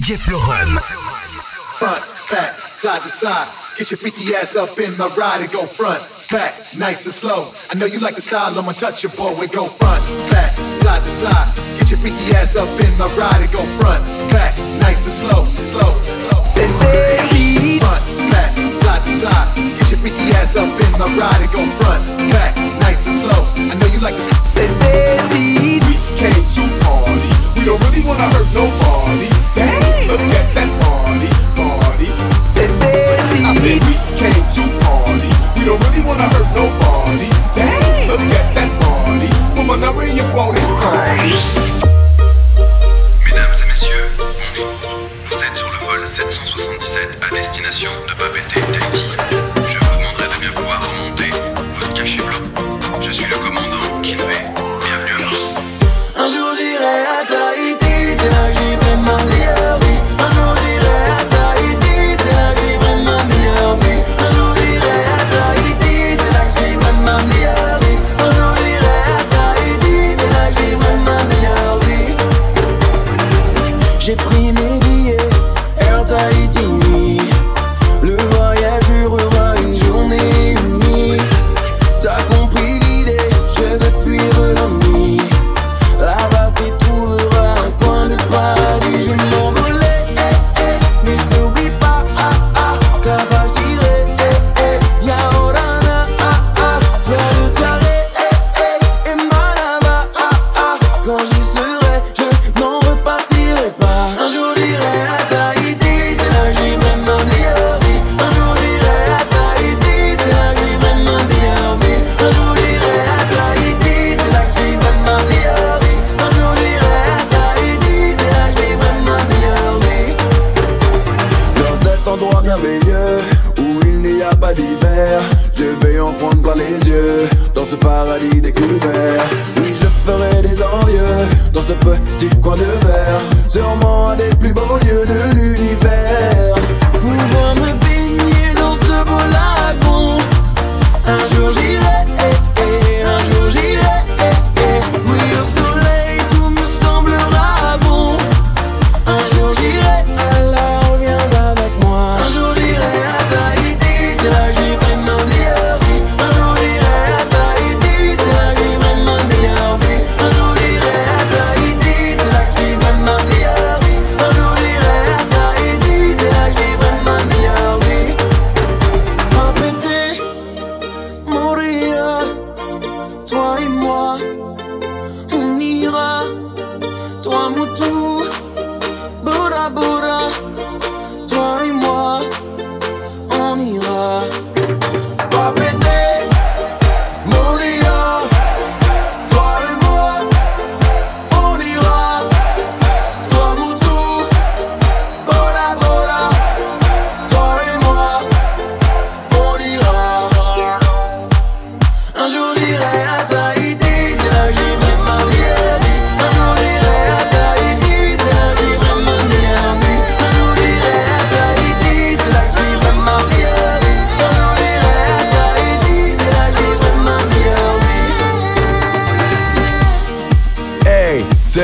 DJ Florum. Front, back, side to side. Get your freaky ass up in the ride and go front, back, nice and slow. I know you like the style, I'm untouchable. And go front, back, side to side. Get your freaky ass up in the ride and go front, back, nice and slow, slow, slow. Front, back, side to side. Get your freaky ass up in the ride and go front, back, nice and slow. I know you like the. We came to party. We don't really wanna hurt nobody dang, look at that party, party. I said we to party. We don't really wanna hurt nobody. Look at that party.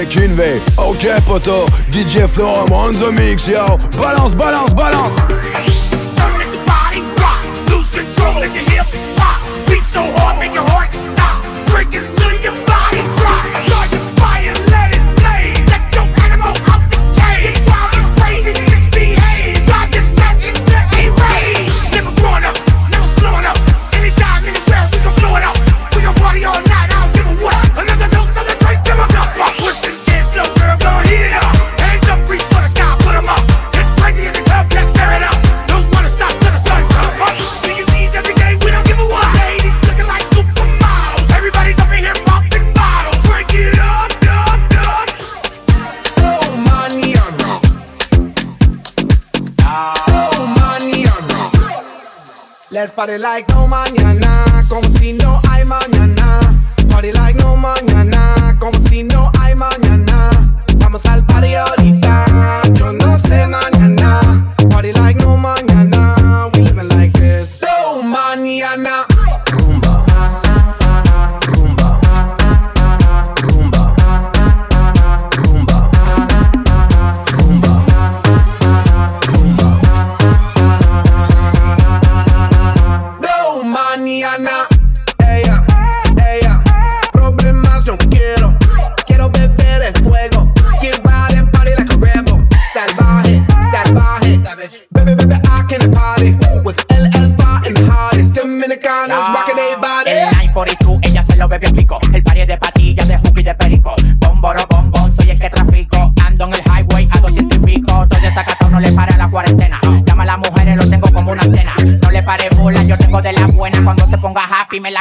Kinvey. Ok, poto, DJ Florent on the mix, yo. Balance, balance, balance. like no my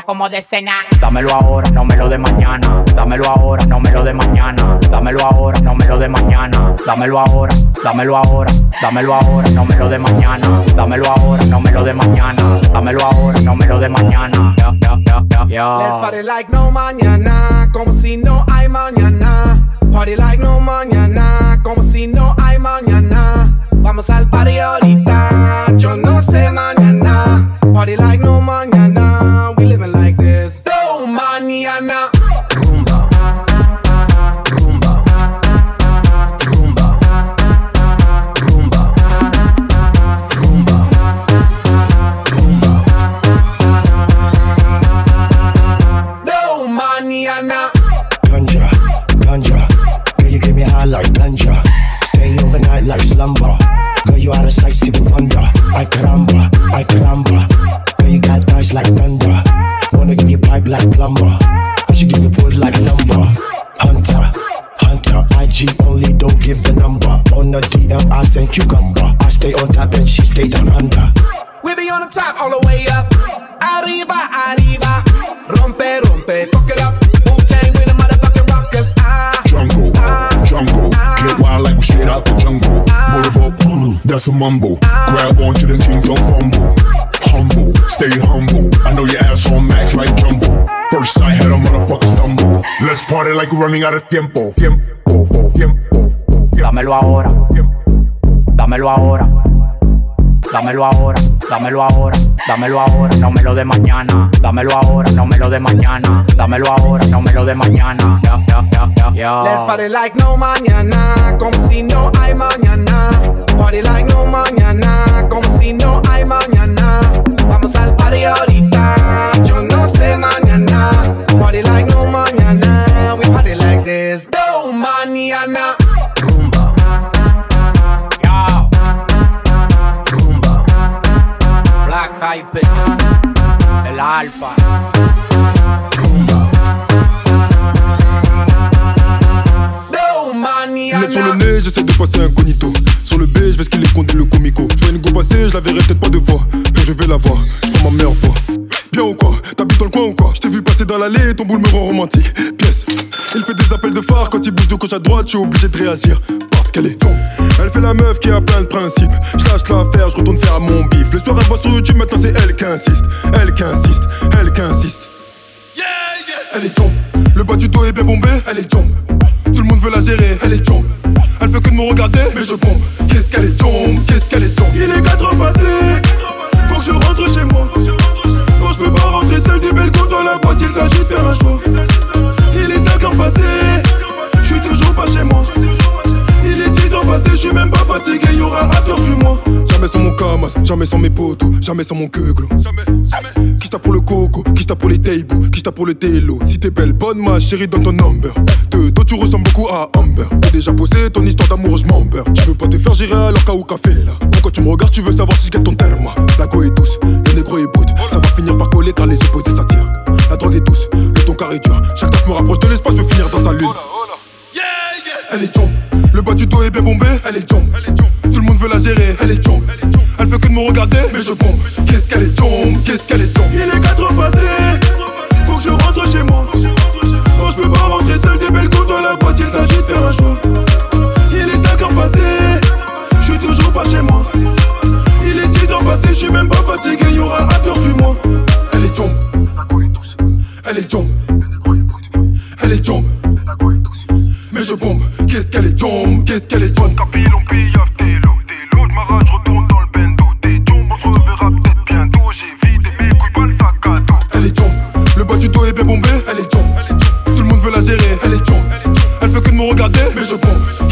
como de cena. Dámelo ahora, no me lo de mañana. Dámelo ahora, no me lo de mañana. Dámelo ahora, no me lo de mañana. Dámelo ahora, dámelo ahora, dámelo ahora, no me lo de mañana. Dámelo ahora, no me lo de mañana. Dámelo ahora, no me lo de mañana. Yeah, yeah, yeah, yeah, yeah. Let's party like no mañana, como si no hay mañana. Party like no mañana, como si no hay that's a mumble. Grab onto them things, don't fumble. Humble, stay humble. I know your ass on max like jumbo. First sight had a motherfucker stumble. Let's party like we're running out of tiempo. Tiempo, tiempo, tiempo. Dámelo ahora, dámelo ahora. Dámelo ahora, dámelo ahora, dámelo ahora, no me lo de mañana. Dámelo ahora, no me lo de mañana. Dámelo ahora, no me lo de mañana. Yeah, yeah, yeah. let's party like no mañana. Como si no hay mañana. Party like no mañana. Como si no hay mañana. Vamos al party ahorita. Yo no sé mañana. Party like no mañana. We party like this. No mañana. Le comico. Je une go passer, je la verrai peut-être pas deux fois. Mais je vais la voir, je prends ma meilleure fois. Bien ou quoi? T'habites dans le coin ou quoi? Je t'ai vu passer dans l'allée, ton boule me rend romantique. Pièce. Il fait des appels de phare quand il bouge de gauche à droite, je suis obligé de réagir. Parce qu'elle est Elle fait la meuf qui a plein de principes. Je lâche l'affaire, je retourne faire mon bif. Le soir, elle voit sur YouTube, maintenant c'est elle qui insiste. Elle qui insiste, elle qui insiste. Elle est jump. Le bas du dos est bien bombé, elle est jump. Tout le monde veut la gérer, elle est jump. Elle fait que de me regarder, mais je bombe. Qu'est-ce qu'elle est jump, qu'est-ce qu'elle est jump. Il est 4 heures passées, faut que je rentre chez moi. Non, je peux pas rentrer seul belles go dans la boîte, il s'agit de faire un choix. Il est 5 ans passés, fatigué, y'aura acteur sur moi. Jamais sans mon camas, jamais sans mes potos, jamais sans mon queuglo. Jamais, jamais. Qui t'a pour le coco, qui t'a pour les tables, qui t'a pour le télo. Si t'es belle, bonne ma chérie, donne ton number. De dos, tu ressembles beaucoup à Amber. T'as déjà posé ton histoire d'amour, je m'en beurre. Tu veux pas te faire gérer alors qu'à ou café là. Pourquoi tu me regardes, tu veux savoir si je gagne ton terme? La go est douce, le négro est brut. Ça va finir par coller car les opposés s'attirent. La drogue est douce, le ton carré dur. Chaque taf me rapproche de l'espace, je veux finir dans sa lune. Elle est jump. Bas du dos est bien bombé, elle est jump. Tout le monde veut la gérer, elle est jump. Elle fait que de me regarder, mais je bombe. Qu'est-ce qu'elle est jump, qu'est-ce qu'elle est jump. Il est 4 heures passées, faut que je rentre chez moi. Non, je peux pas rentrer seul des belles dans la boîte, il s'agit de faire un choix. Il est 5 heures passées, je suis toujours pas chez moi. Il est 6 heures passées, je suis même pas fatigué, y'aura acteur sur moi. Elle est jump. Elle est jump. Elle est jump, je bombe, qu'est-ce qu'elle est jump, qu'est-ce qu'elle est jump. Capilon, pillaf, t'es l'eau, t'es l'eau de marrage, retourne dans le bendo. T'es jump, on se reverra peut-être bientôt. J'ai vidé mes couilles, pas le sac à dos. Elle est jump, le bas du dos est bien bombé, elle est jump. Tout le monde veut la gérer, elle est jump. Elle fait que de me regarder, mais je bombe.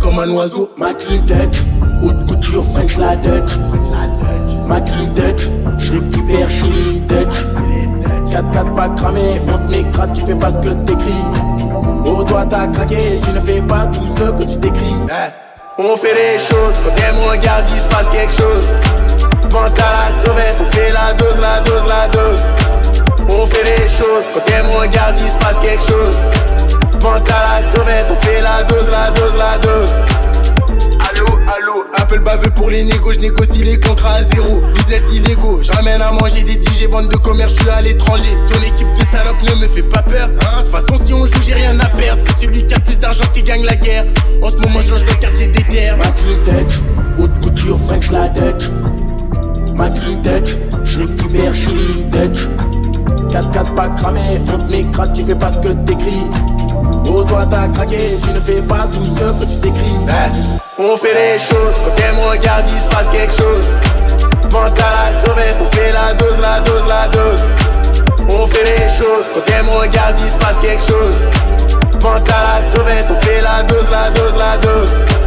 Comme un oiseau. Ma clean Dutch, haute couture, French la Dutch. Ma clean Dutch, je récupère les Dutch. 4-4 pas cramé, on te m'écrase, tu fais pas ce que t'écris. Au doigt t'as craqué, tu ne fais pas tout ce que tu décris. Eh. On fait les choses, quand elle me regarde, il se passe quelque chose. Mental à la on fait la dose, la dose, la dose. On fait les choses, quand elle me il se passe quelque chose. Mental à la sauvette, on fait la dose, la dose, la dose. Allô, allô, appel baveux pour les négos, je négocie les contrats à zéro. Business illégaux, je ramène à manger des DJ, vente de commerce, je suis à l'étranger. Ton équipe de salopes ne me fait pas peur, hein. De toute façon, si on joue, j'ai rien à perdre. C'est celui qui a plus d'argent qui gagne la guerre. En ce moment, je loge dans le quartier des terres. Ma clean Dutch, haute couture, French la Dutch. Ma clean Dutch, je récupère chez les Dutch. 4-4 pas cramé, on te tu fais pas ce que t'écris. Oh toi t'as craqué, tu ne fais pas tout ce que tu décris On fait les choses, quand elle me regarde il se passe quelque chose. Mental à sauvette, on fait la dose, la dose, la dose. On fait les choses, quand elle me regarde il se passe quelque chose. Mental à sauvette, on fait la dose, la dose, la dose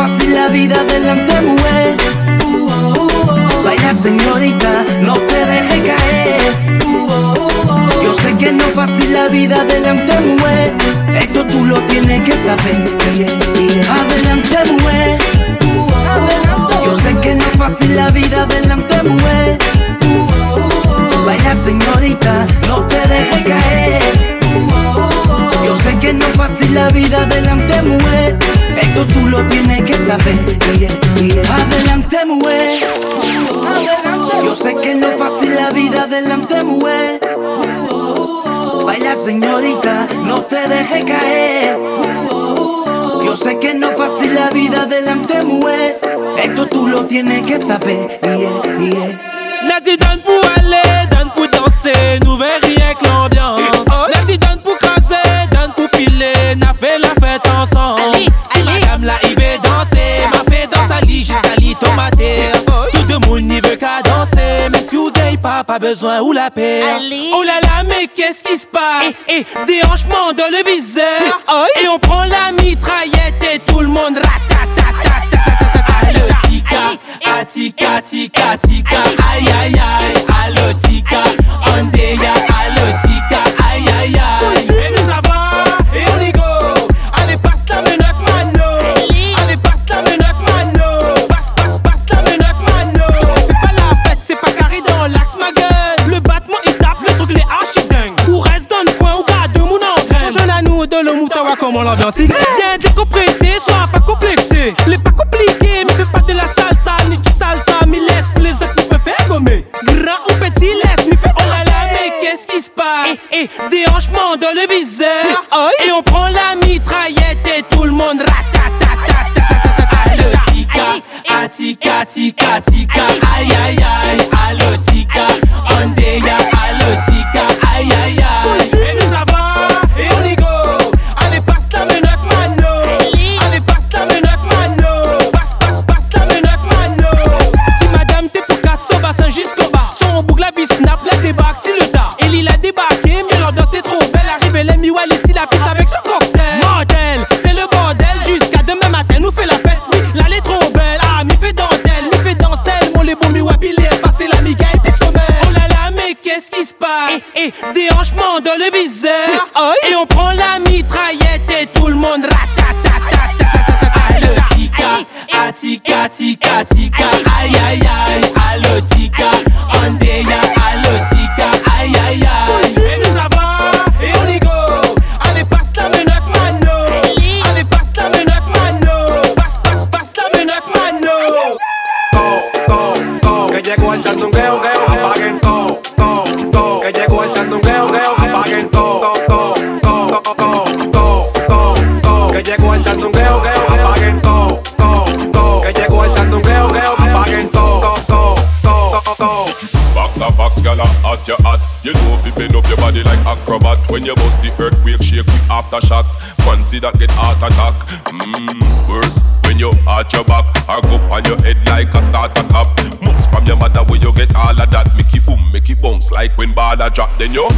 fácil la vida delante, mujer. Vaya señorita, no te deje caer. Yo sé que no es fácil la vida delante, mujer. Esto tú lo tienes que saber. Adelante, mujer. Yo sé que no es fácil la vida delante, mujer. Vaya señorita, no te deje caer. Yo sé que no es fácil la vida adelante, mujer. Esto tú lo tienes que saber. Yeah, yeah. Adelante, mujer. Yo sé que no es fácil la vida adelante, mujer. Baila, señorita, no te dejes caer. Yo sé que no es fácil la vida adelante, mujer. Esto tú lo tienes que saber. Yeah, yeah. Nati, dan pour aller, dan pour danser, nous verrons. pas, besoin ou la paix. Oh là là, mais qu'est-ce qui se passe? Eh, eh, eh déhanchement dans le viseur. Et on prend la mitraillette et tout le monde. Aïe, tika, atika, ah, tika, tika, aïe, aïe, aïe. comment l'ambiance est Viens décompresser, sois pas complexé. Je pas compliqué, mais fais pas de la salsa Ni du salsa, mais laisse pour les autres, me faire gommer. Grand ou petit, laisse, mais fais oh là là, mais qu'est-ce qui se passe? Et, et déhanchement dans le viseur. Ah, ah, et on prend la mitraillette et tout le monde ratatatata Tika, tika, tika, tika, aïe aïe aïe. qu'est-ce qui Et, eh, eh, déhanchement dans le viseur. Et on prend la mitraillette et tout le monde ratatatata tika, tika, aïe aïe aïe. Fi bend up your body like acrobat. When you bust the earthquake, shake with aftershock. See that get heart attack. Mmm, worse when you arch your back or go on your head like a starter cap. Moves from your mother where you get all of that. Make it boom, make it bounce like when baller drop. Then you.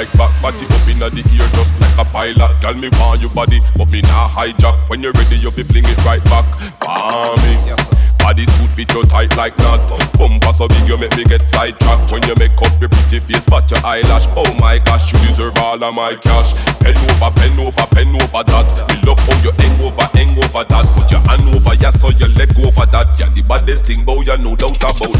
Bike back, body up inna the ear just like a pilot. Girl, me want your body, but me nah hijack. When you're ready, you be fling it right back. Palmy, body suit fit you tight like knot. Bumper so big you make me get sidetracked. When you make up your pretty face, but your eyelash. Oh my gosh, you deserve all of my cash. Pen over, pen over, pen over that. Me love how you hang over, hang over that. Put your hand over, yeah, so you leg over that. Yeah, the baddest thing, boy, you no doubt about.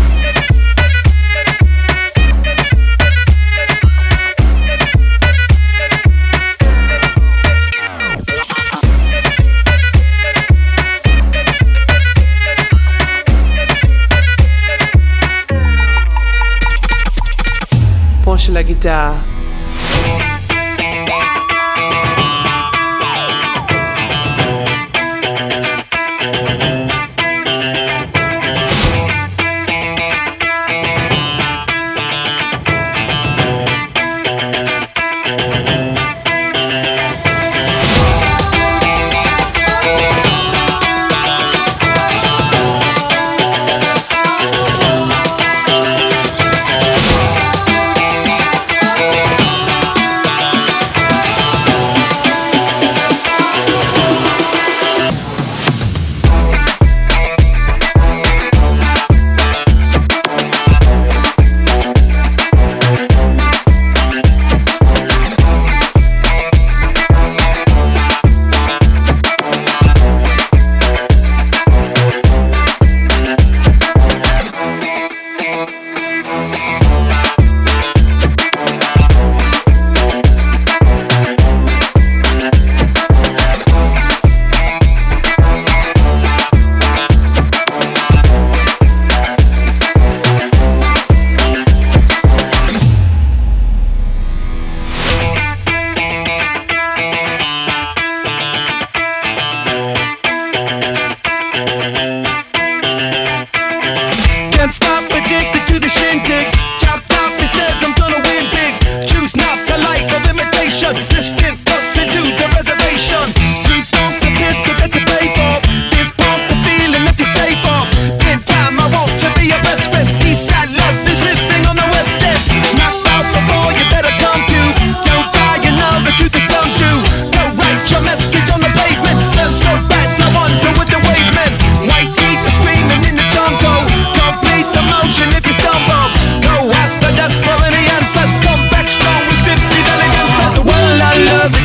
La guitare.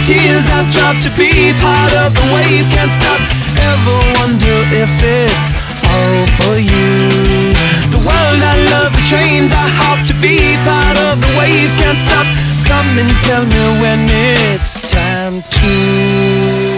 Tears I've dropped to be part of the wave can't stop. Ever wonder if it's all for you? The world I love, the trains I hop to be part of the wave can't stop. Come and tell me when it's time to.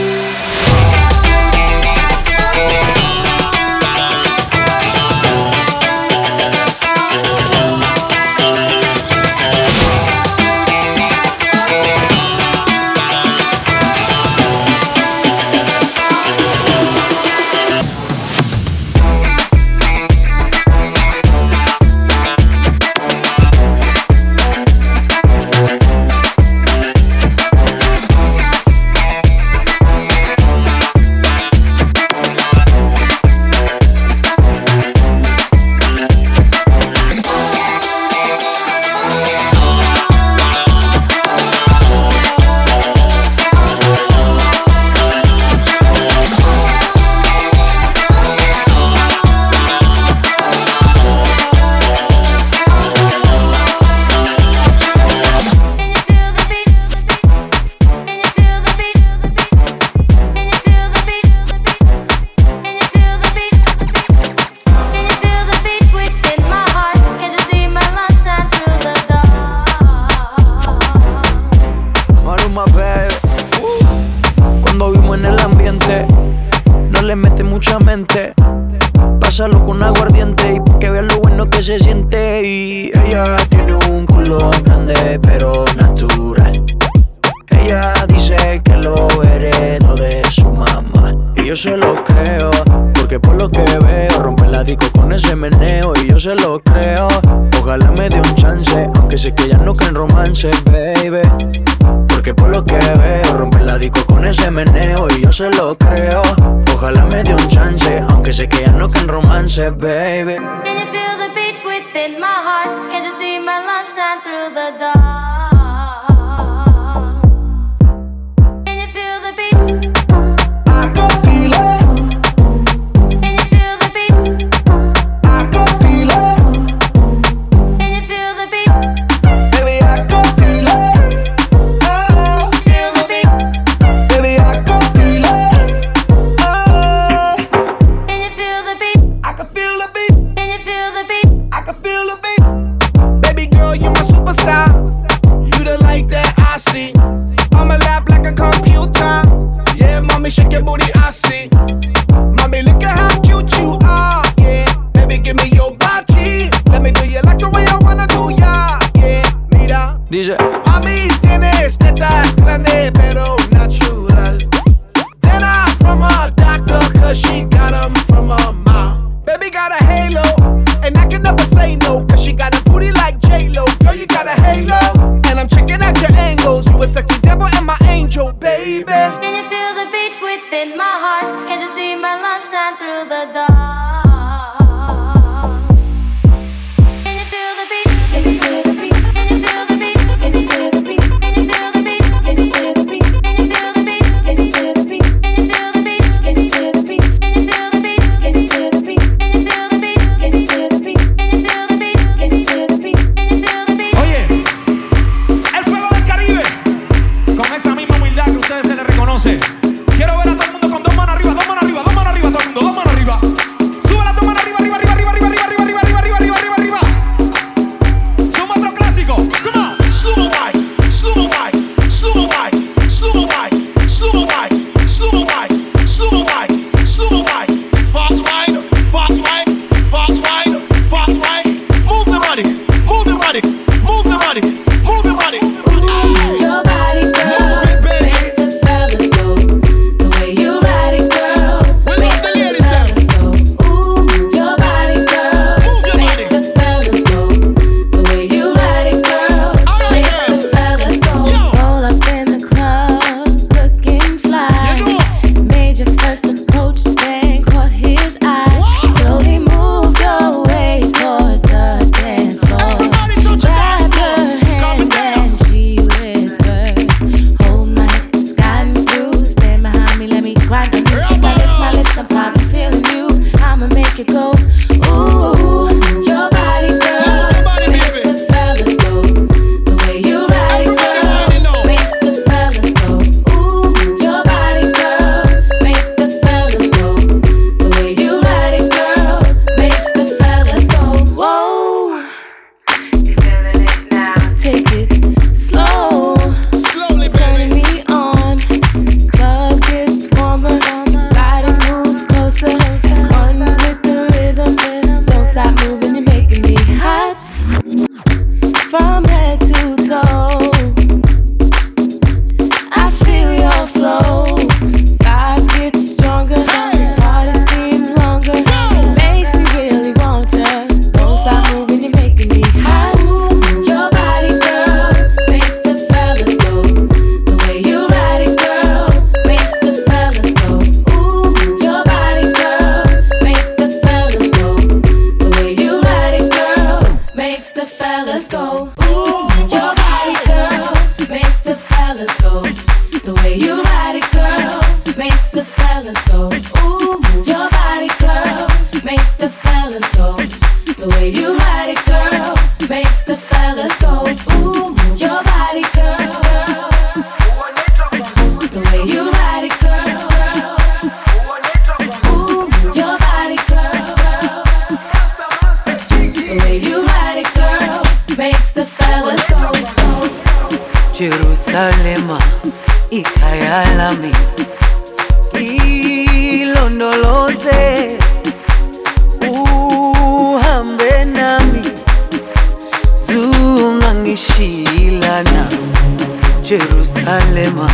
Yerusalema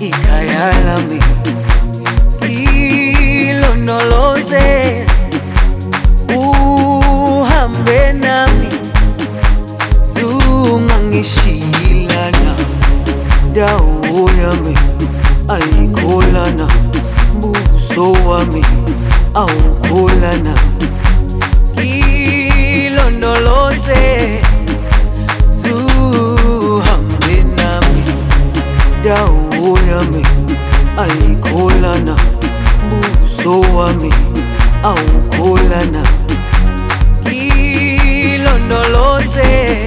ikayalami ilonoloze uhambe nami. Zungangishilana. Dawo yami ayikholana mbuso wami awukholana ilondoloze dau yami aikolana buso wami aukolana. Kilondoloze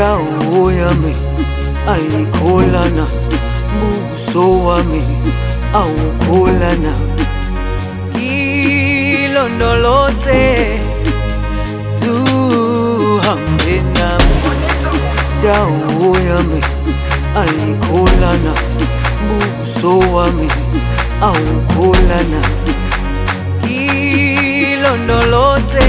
indawo yami ayikholana buso wami awukholana. Ngilondoloze zuhambe nami. Indawo yami ayikholana buso wami awukholana. Ngilondoloze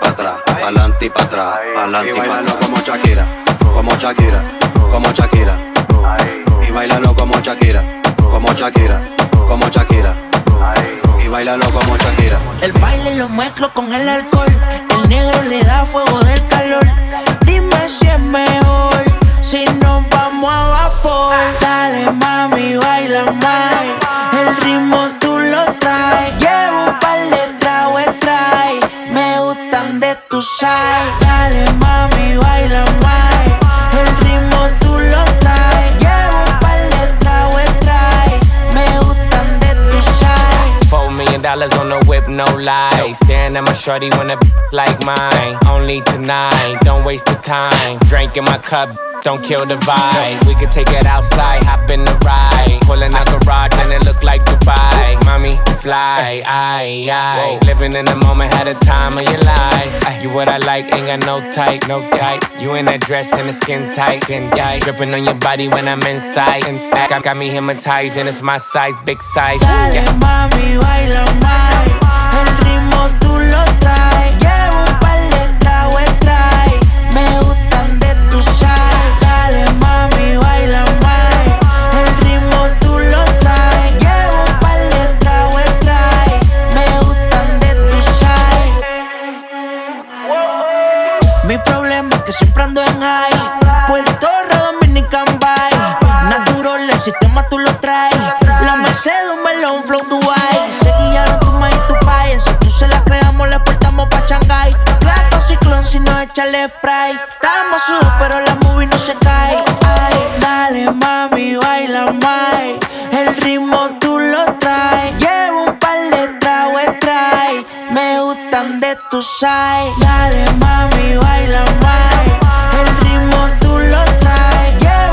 pa'lante y pa' atrás, pa'lante y pa' atrás, pa'lante y pa' atrás. como Shakira, como Shakira, como Shakira. Y bailalo como Shakira, como Shakira, como Shakira. Y bailalo como Shakira. El baile lo mezclo con el alcohol. El negro le da fuego del calor. Dime si es mejor. Si nos vamos a vapor. Dale, mami, baila más. El ritmo tú lo traes. Side. Dale, mami, baila más. El ritmo tú lo traes. Llevo un par de trae. Me gustan de tu. Four million dollars on the whip, no lies. Staring at my shorty when a like mine. Only tonight, don't waste the time. Drink in my cup, don't kill the vibe. We could take it outside, hop in the ride. Pulling out the garage and it look like Dubai. Mommy, fly, I, aye. Living in the moment, had a time of your life. You what I like, ain't got no type, no type. You in that dress and the skin tight, skin tight. Dripping on your body when I'm inside, inside. Got, got me hypnotized and it's my size, big size. Dale, mami, baila más. El ritmo tú lo traes. Melón, flow Dubai. Se guiaron tu ma y tu pai. Si tú se la creamos, le portamos pa' Shanghai. Plato ciclón, si no echarle spray. Estamos sudos, pero la movie no se cae. Ay, dale, mami, baila más. El ritmo tú lo traes. Llevo un par de tragos, trae. Me gustan de tu side. Dale, mami, baila más. El ritmo tú lo traes. Llevo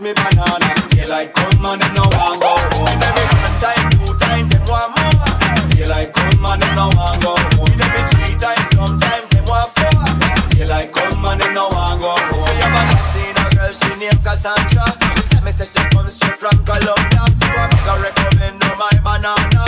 request me banana. Daylight come and them no want go home. Every one time, two time, them want more. Daylight come and them no want go home. Every three times, sometime them want four. Daylight come and them no want go home. Me have a seen a girl she named Cassandra. She tell me say she comes straight from Colombia, so I make her recommend her my banana.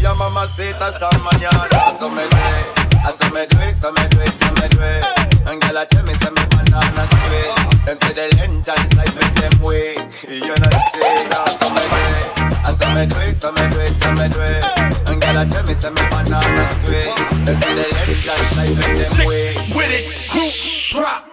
Your mama say hasta mañana. So me do it, so me do it, so me do it, so me do it. And girl I tell me say me banana sweet. Them say the length and size make them weak. You know say that so me do it, I so me do it, so me do it, so me do it. And girl I tell me say me banana sweet. Them say the length and size make them weak. with it, group drop.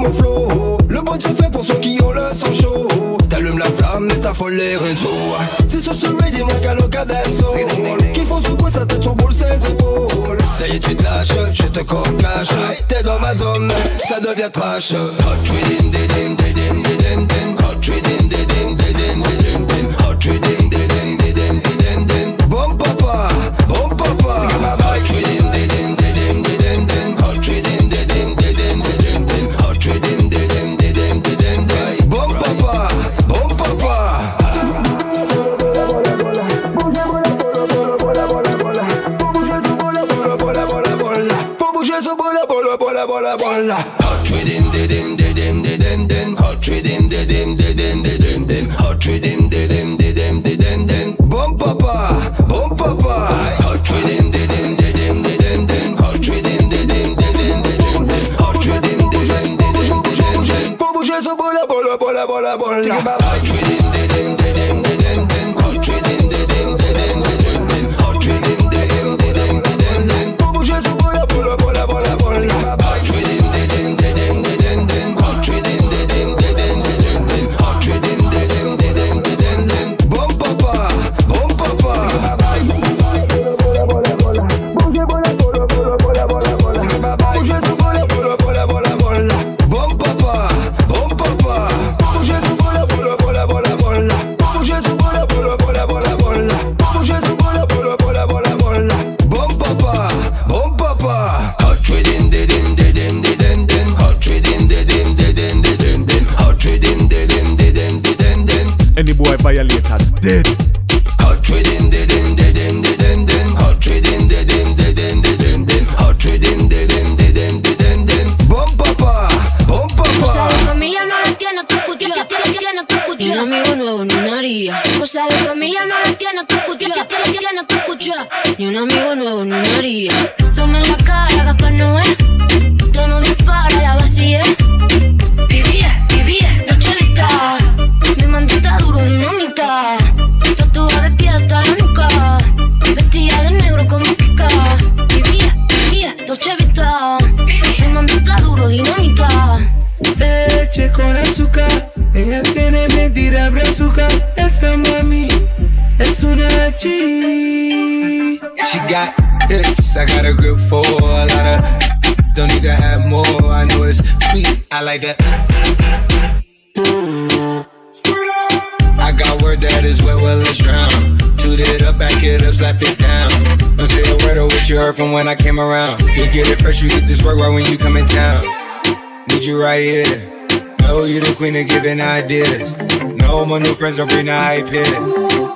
Le bon c'est fait pour ceux qui ont le sang chaud. T'allumes la flamme et t'affoles les réseaux. C'est sur ce ready, mon calo cadenzo. Qu'il faut secouer sa tête, son boule, ses épaules. Ça y est, tu te lâches, je te cache T'es dans ma zone, ça devient trash. Hot trading, din, din, din, din, din, din. Hot trading, din, din, din, din. Hot trading. When I came around. You get it fresh, you get this work right when you come in town. Need you right here. Know you the queen of giving ideas. No, my new friends don't bring the hype here.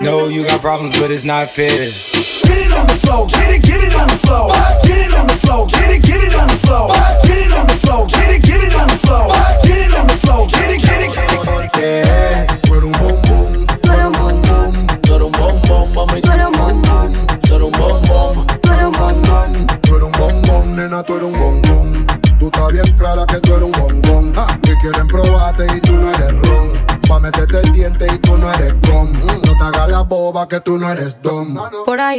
No, you got problems, but it's not fair. Get it on the floor, get it, get it on the floor. Get it on the floor, get it, get it on the floor. Get it on the floor, get it, get it on the floor. Get it on the floor, get it,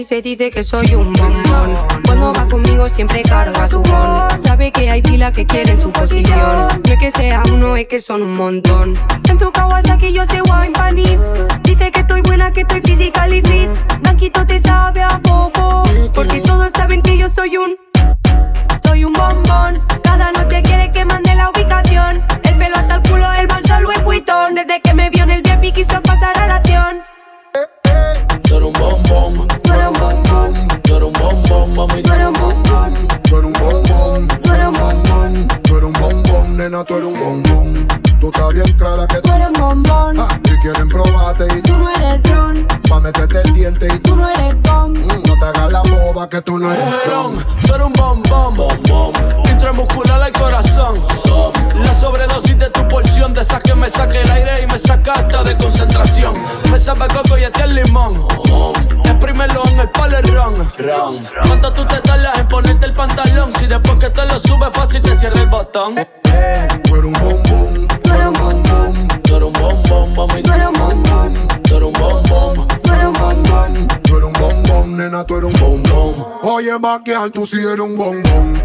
Se dice que soy un bombón. Cuando va conmigo siempre carga su bon. Sabe que hay pila que quieren su posición. No es que sea uno, es que son un montón. En tu Kawasaki yo soy wine panit. Dice que estoy buena, que estoy physical y fit. Blanquito te sabe a poco. Porque todos saben que yo soy un. Soy un bombón. Cada noche quiere que mande la ubicación. El pelo hasta el culo, el bolso Louis Vuitton. Desde que me vio en el VIP quiso pasar a la acción. eres un bombón, bombón, mami, tú eres un bombón, Tú eres un bombón, tú eres un bombón. Tú eres un bombón, nena, tú eres un bombón. Tú estás bien clara que tú eres un bombón. Que quieren probarte y tú no eres ron. Pa' meterte el diente y tú no eres gom. No te hagas la boba que tú no eres dom. Tú eres un bombón, bombón, intramuscular al corazón. La sobredosis de tu porción, de esa que me saque el aire y me saca hasta de concentración. Me sabe coco y este es limón. El palerón. ¿Cuánto tú te tardas en ponerte el pantalón? Si después que te lo subes fácil te cierra el botón. Tú eres un bombón, tú eres un bombón, tú eres un bombón, mami, tú eres un bombón, tú eres un bombón, tú eres un bombón. Tú eres un bombón, nena, tú eres un bombón. Oye, vaquear, tú sí eres un bombón.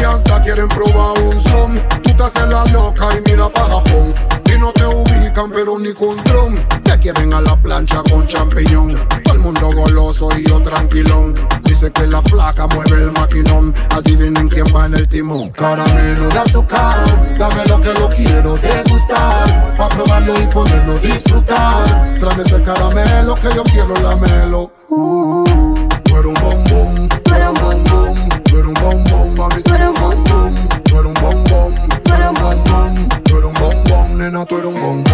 Gangsters quieren probar un son. Tú te haces la loca y mira pa' Japón. Y no te ubican, pero ni con tron. Te quieren a la plancha con champiñón. Todo el mundo goloso y yo tranquilón. Dice que la flaca mueve el maquinón. Adivinen quién va en el timón. Caramelo de azúcar. Dame lo que lo quiero degustar. Pa' probarlo y poderlo disfrutar. Tráeme ese caramelo que yo quiero lamelo. Uh, tú eres un bombón. Eres un bombón. Eres un bombón, mami. Tú eres un bombón. Tú eres un bombón. Tú eres un bombón. Tú eres un bombón, nena. Tú eres un bombón.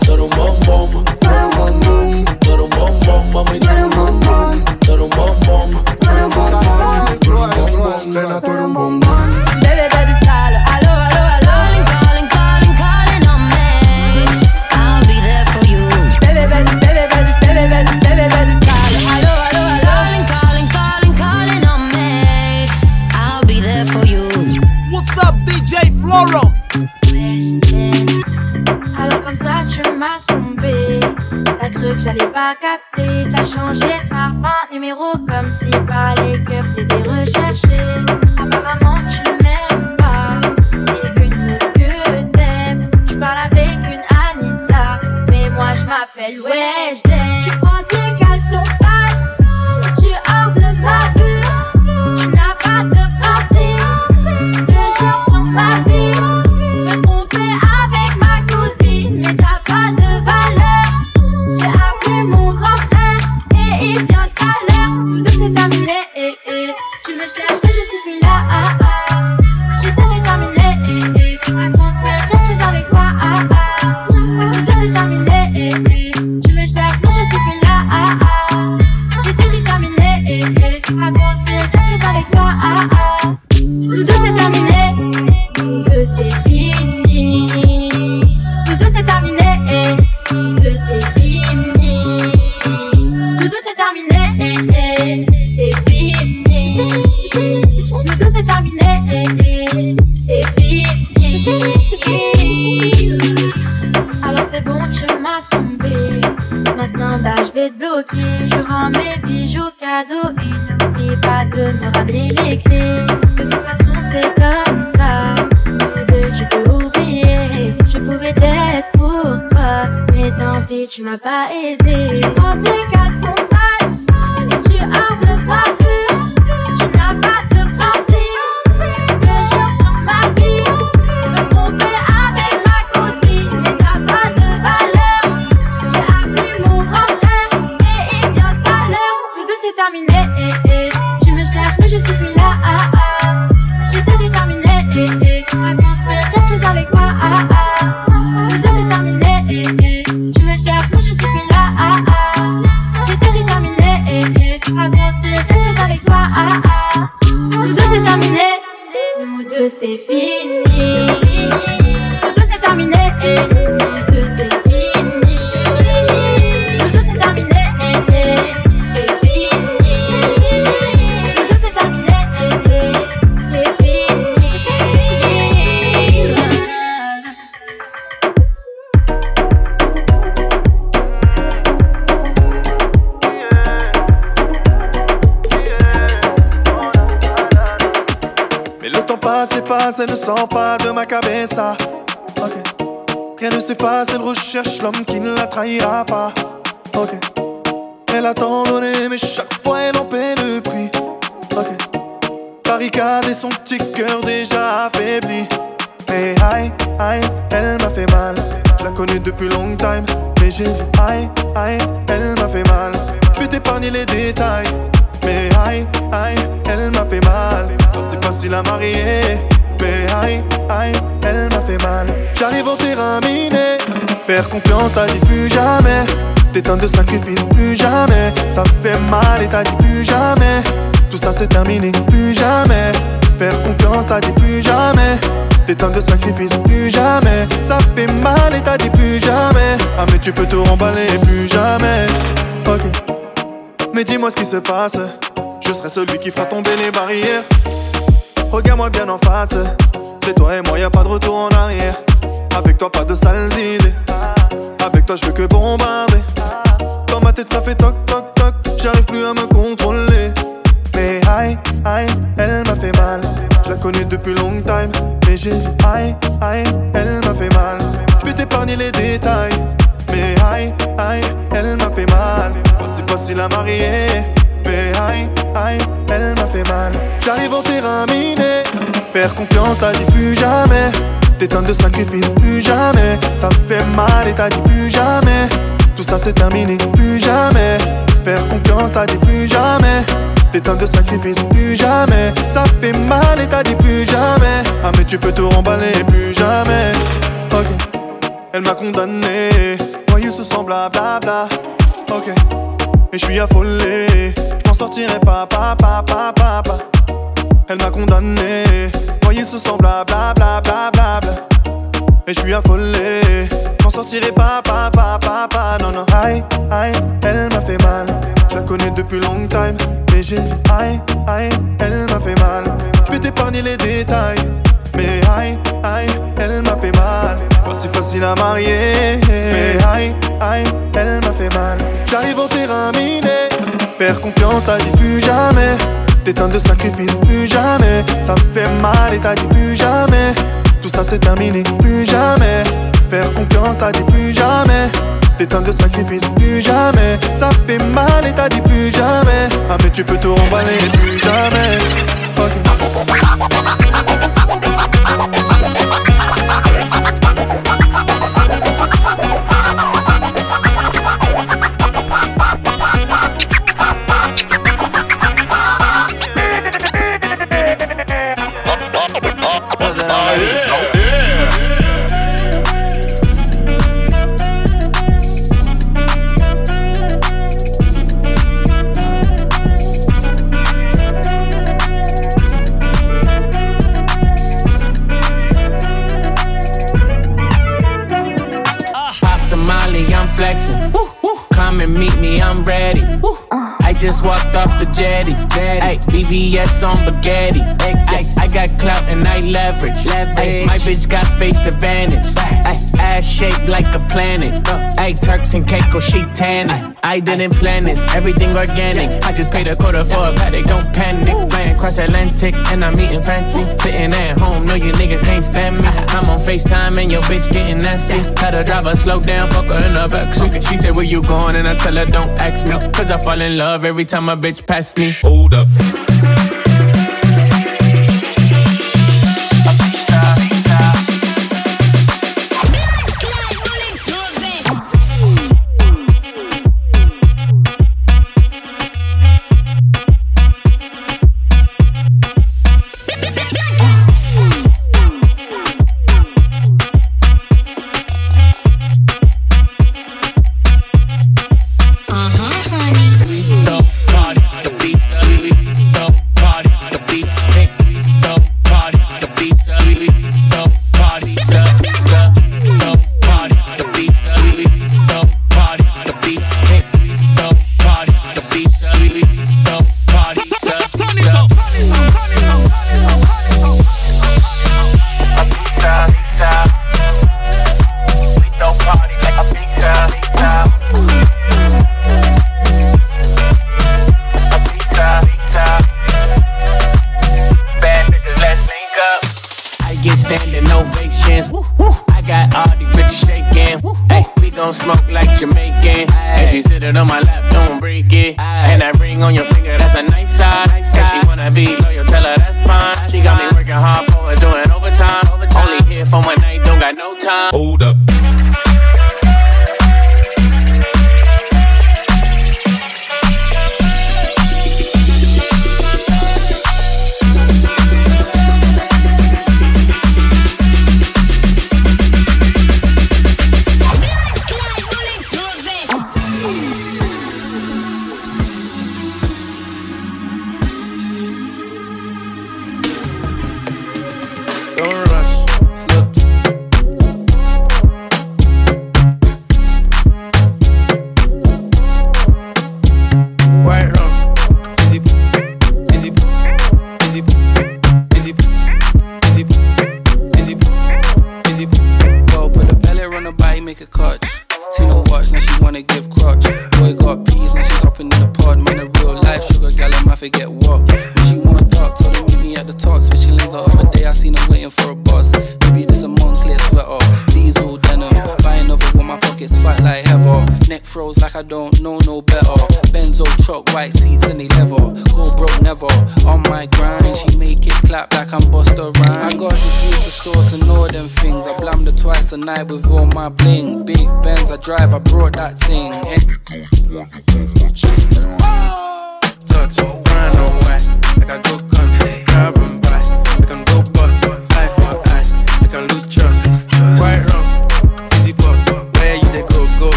Tú eres un bombón, Tú eres un bombón. tú eres un bombón, mami, tú eres un bombón, tú eres un bombón, Tú eres un bombón. Tú eres un bombón, nena. Tú eres un bombón. T'as cru que j'allais pas capter T'as changé de parfum numéro Comme si par les cœurs t'étais recherché Apparemment tu m'aimes pas. C'est meuf que t'aimes. Tu parles avec une Anissa. Mais moi je m'appelle Wesley tu celui qui fera tomber les barrières. Regarde-moi bien en face. C'est toi et moi, y a pas de retour en arrière. Avec toi, pas de sales idées. Avec toi, je veux que bombarder. Dans ma tête, ça fait toc toc toc. J'arrive plus à me contrôler. Mais aïe, aïe, elle m'a fait mal. Je la connais depuis long time. Mais j'ai dit aïe, aïe, elle m'a fait mal. Je vais t'épargner les détails. Mais aïe, aïe, elle m'a fait mal. Pas si facile à marier. Aïe, aïe, elle m'a fait mal. J'arrive au terrain miné. Perds confiance, t'as dit plus jamais. Des tonnes de sacrifices, plus jamais. Ça fait mal et t'as dit plus jamais. Tout ça c'est terminé, plus jamais. Faire confiance, t'as dit plus jamais. Des tonnes de sacrifices, plus jamais. Ça fait mal et t'as dit plus jamais. Ah, mais tu peux te remballer, plus jamais. Ok. Elle m'a condamné, voyez ce sang blablabla. Ok. Et je suis affolé, sortirai pas. Elle m'a condamné, voyez ce sang blablabla. Et je suis affolé, m'en sortirai pas, pas, pas. Non, non, aïe, aïe, elle m'a fait mal. Je la connais depuis long time, mais j'ai dit aïe, aïe, elle m'a fait mal. Je vais t'épargner les détails. Mais aïe, aïe, elle m'a fait mal. Pas si facile à marier. Mais aïe, aïe, elle m'a fait mal. J'arrive au terrain miné. Perds confiance, t'as dit plus jamais. T'éteindre de sacrifice, plus jamais. Ça fait mal et t'as dit plus jamais. Tout ça c'est terminé, plus jamais. Perds confiance, t'as dit plus jamais. T'éteindre de sacrifice, plus jamais. Ça fait mal et t'as dit plus jamais. Ah, mais tu peux te remballer, plus jamais. meet me, I'm ready. Woo. Uh-huh just walked off the jetty. Ay, BBS on spaghetti. Ay, I got clout and I leverage. Ay, my bitch got face advantage. Ay, ass shaped like a planet. Ay, Turks and Caicos, she tanning. I didn't plan this, everything organic. I just paid a quarter for a paddock, don't panic. Flying cross Atlantic and I'm eating fancy. Sitting at home, no, you niggas can't stand me. I'm on FaceTime and your bitch getting nasty. Tell the driver, slow down, fuck her in the backseat. She said, Where you going? And I tell her, Don't ask me. Cause I fall in love every every time a bitch pass me. Hold up. Running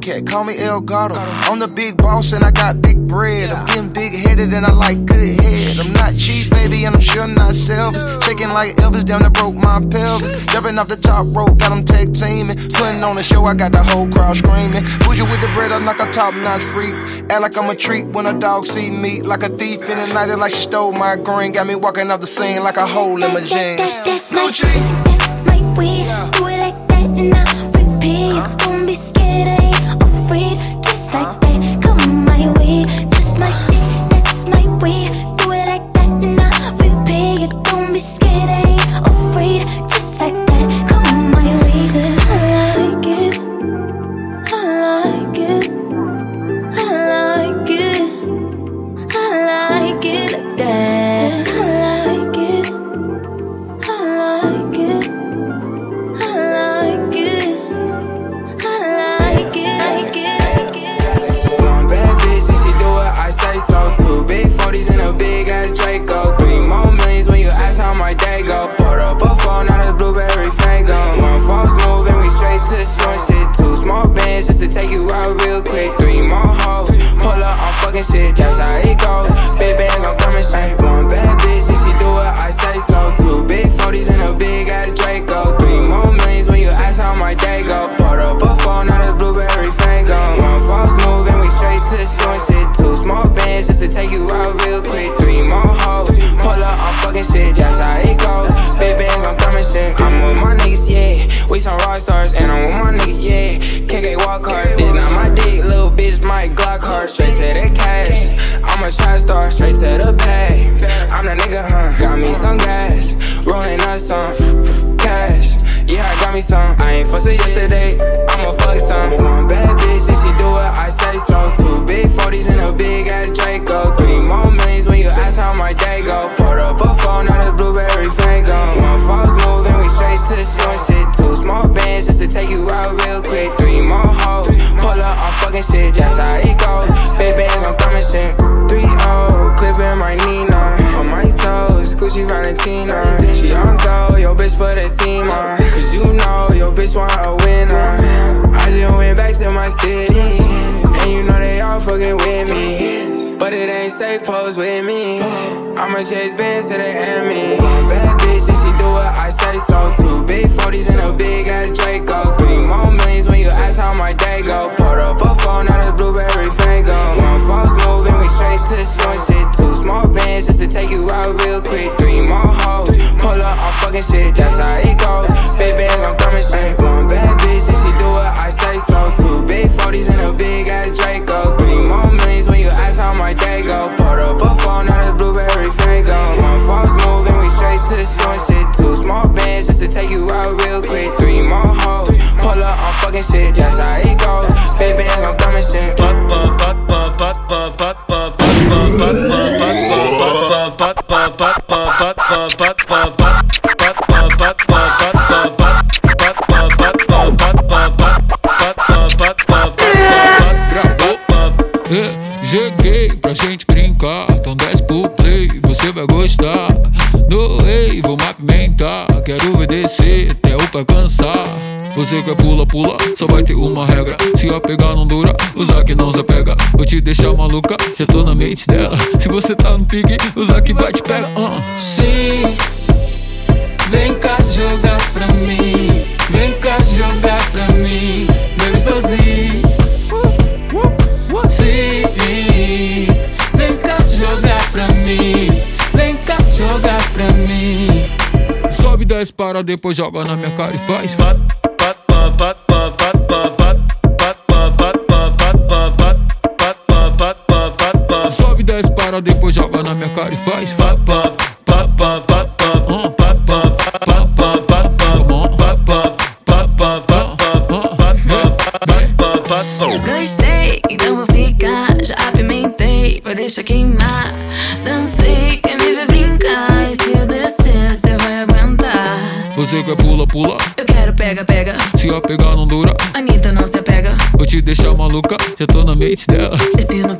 Cat, call me El Gato. I'm the big boss and I got big bread. I'm getting big headed and I like good head. I'm not cheap, baby, and I'm sure not selfish. Shaking like Elvis, damn, that broke my pelvis. Jumping off the top rope, got them tag teaming. Putting on the show, I got the whole crowd screaming. Bougie with the bread, I'm like a top notch freak. Act like I'm a treat when a dog see me. Like a thief in the night, like she stole my green. Got me walking off the scene like a hole in my jeans. Gucci. você é pula, pula, só vai ter uma regra. Se a pegar não dura, usar que não se pega Vou te deixar maluca, já tô na mente dela. Se você tá no pique, usar que vai te pega uh. Sim, vem cá jogar pra mim. Vem cá jogar pra mim, meu sozinho Sim, vem cá jogar pra mim. Vem cá jogar pra mim. Sobe 10 para depois joga na minha cara e faz. cara e faz pa pa pa pa pa pa pa pa pa pa pa pa pa pa pa pa Gostei, então vou ficar, já apimentei, vou deixar queimar. Dancei, quer me ver brincar, e se eu descer, cê vai aguentar. Você quer pula, pula? Eu quero pega, pega. Se a pegar não dura, Anitta não se apega. Vou te deixar maluca, já tô na mente dela. Não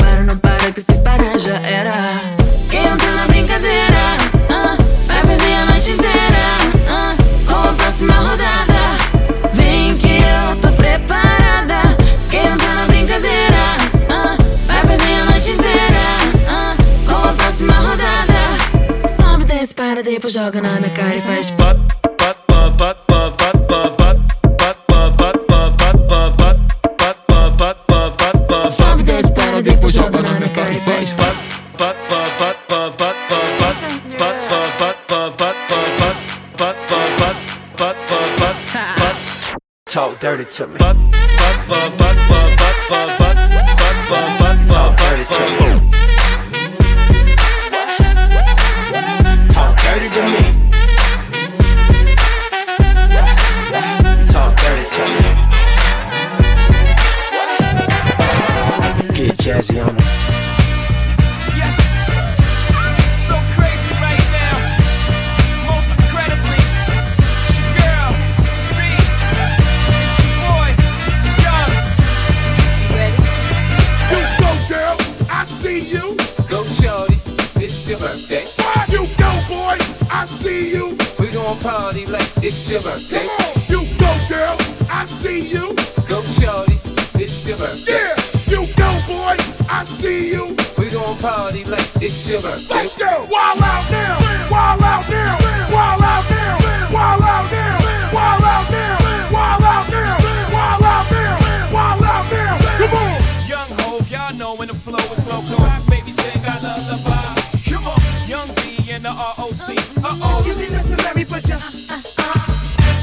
y'all know when the flow is low. Clock baby sing, I love the vibe. Come on, Young D and the ROC. Uh oh. Excuse me, Mr. Mary, but you.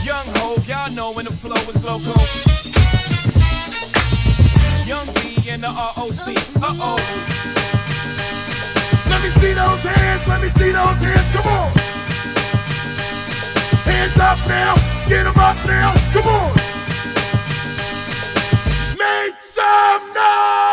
Young Hope, y'all know when the flow is loco. Young D and the ROC. Uh oh. Let me see those hands, let me see those hands, come on. Hands up now, get them up now, come on. Make some noise!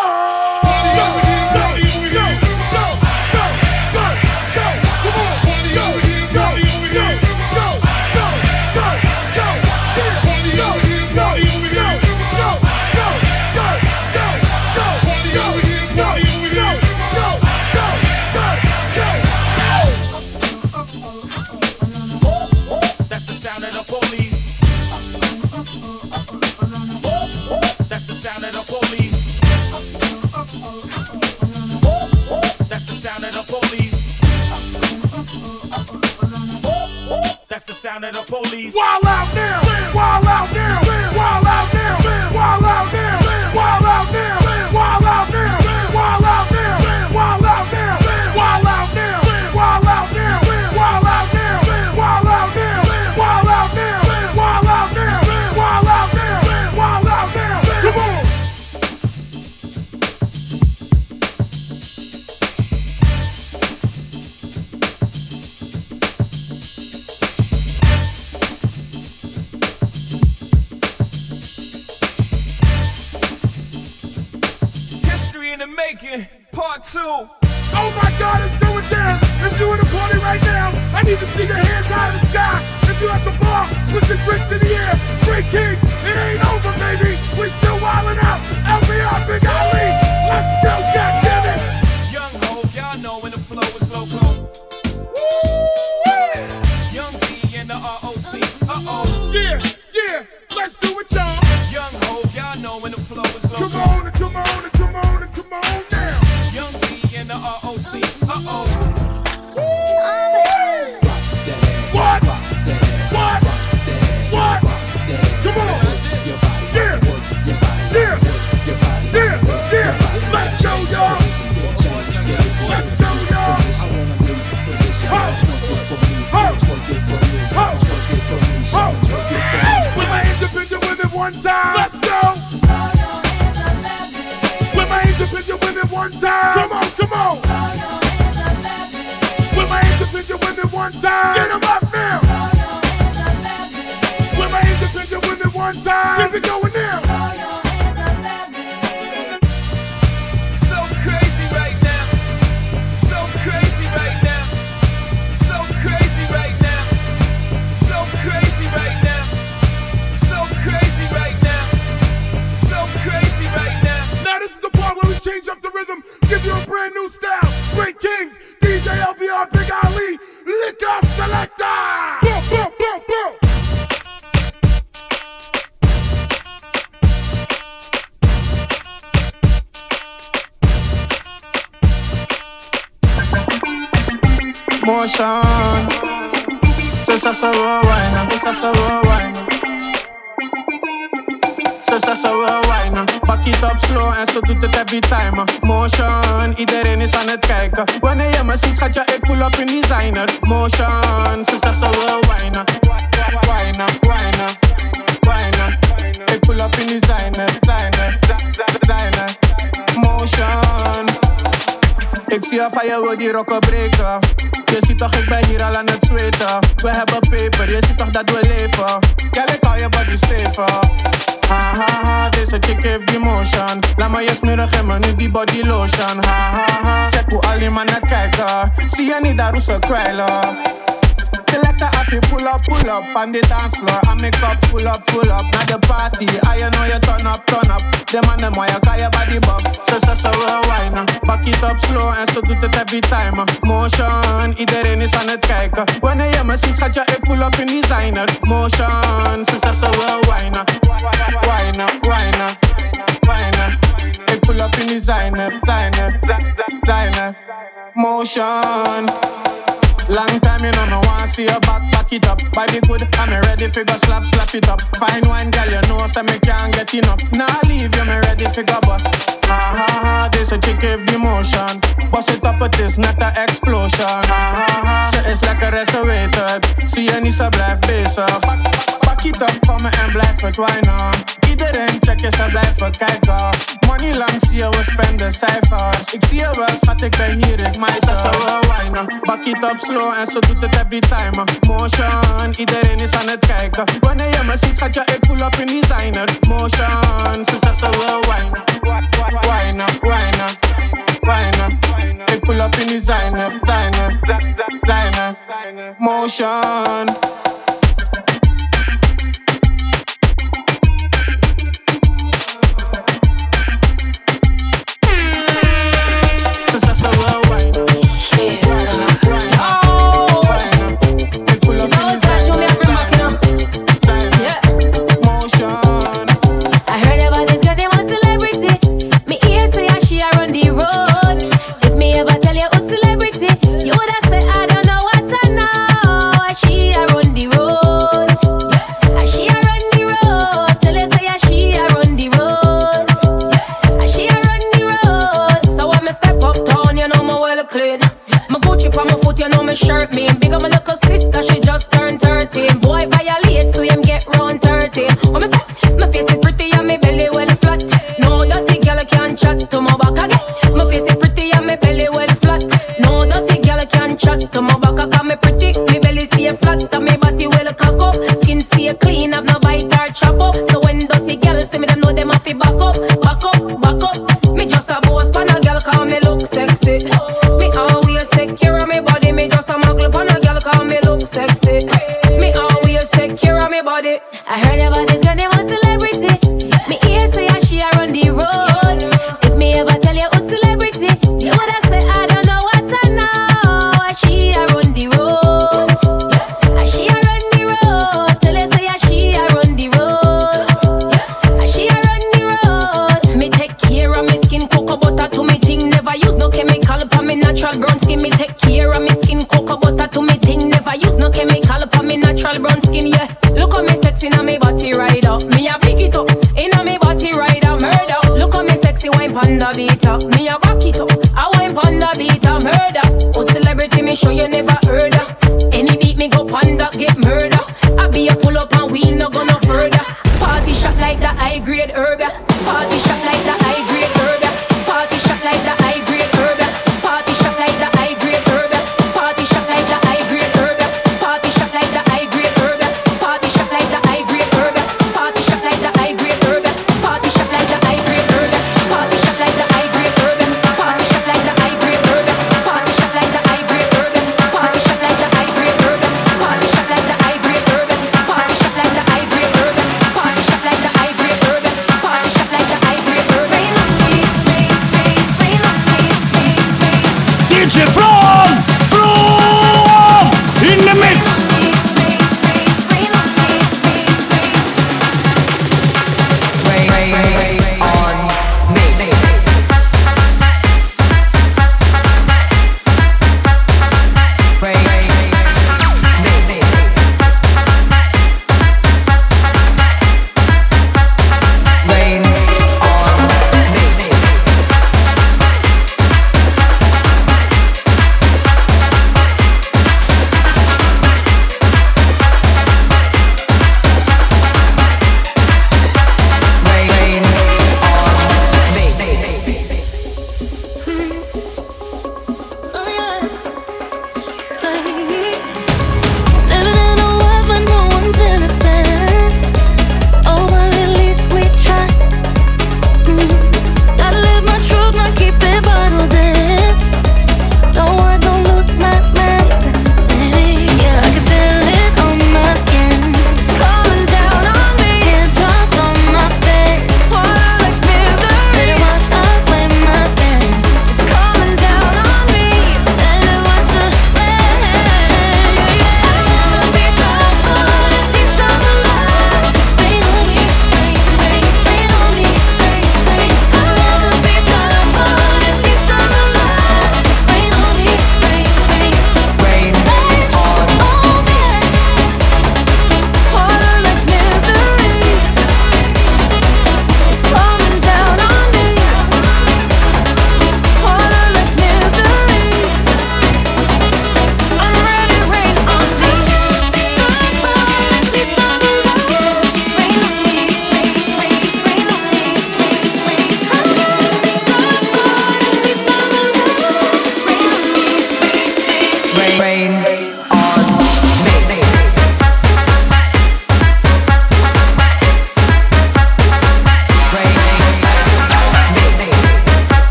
motion Se sa sa wo wine, se sa sa wo wine Se sa sa wo wine Pak it up slow en zo doet het every time. Uh, motion, iedereen is aan het kijken Wanneer je me ziet schatje, ik pull up in designer Motion, se sa sa wo wine Wine, wine, wine Ik pull up in designer, designer, designer Motion. Ik zie van je wil die rokken breken. Je ziet toch, ik ben hier al aan het zweten. We hebben peper, je ziet toch dat we leven. Girl, ik hou je body stevig. Ha ha ha, deze chick heeft die motion. Laat me je smeren, geef me nu die body lotion. Ha ha ha, check hoe al die mannen kijken. Zie je niet daar hoe ze kwijlen. Selecta happy, pull up, pull up on the dance floor. I make up, full up, full up. Now the party, I you know you turn up, turn up. Them and them, you got your body buff. So, so, so, well, wine. Back it up slow en zo doet het every time. Uh. Motion, iedereen is aan het kijken. Wanneer je me ziet, schat je, ik pull up in designer. Motion, so, so, so, well, wine. Wine, wine, wine. Ik pull up in designer, designer, designer. Motion. Long time you know me want see your back, back it up. Body good, I'm ready for go slap, slap it up. Fine wine, girl, you know so me can't get enough. Now leave you, me ready for go bust. Ha ha ha, this a chick with the motion. Bust it up, it is not a explosion. Ha ha ha, so it's like a reservated. See you niet zo blijf bezig. Back, back it up for me en blijf het wijnen. Iedereen check je, ze blijven kijken. Money lang zie je, we spenden cijfers. Ik zie je wel, schat, ik ben hier, ik mij ze wel wijnen. Back it up slow en zo doet het every time. Motion, iedereen is aan het kijken. Wanneer je me ziet, schat je, ik pull up in designer. Motion, ze zegt ze wil wijnen. Wijnen, wijnen, wijnen. Ik pull up in designer, designer, designer. Motion. Shirt me. Big on my little sister, she just turned 13. Boy violate, so him get round 30. When me step, my face is pretty and my belly well flat. No dirty girl can chat to my back again. My face is pretty and my belly well flat. No dirty girl can chat to my back. I me pretty, my belly stay flat and me body well cock up. Skin stay clean, have no bite or chop up. So when dirty girl see me, them know them have to back up, back up, back up. Me just a boss pan a girl call me look sexy. Me always take look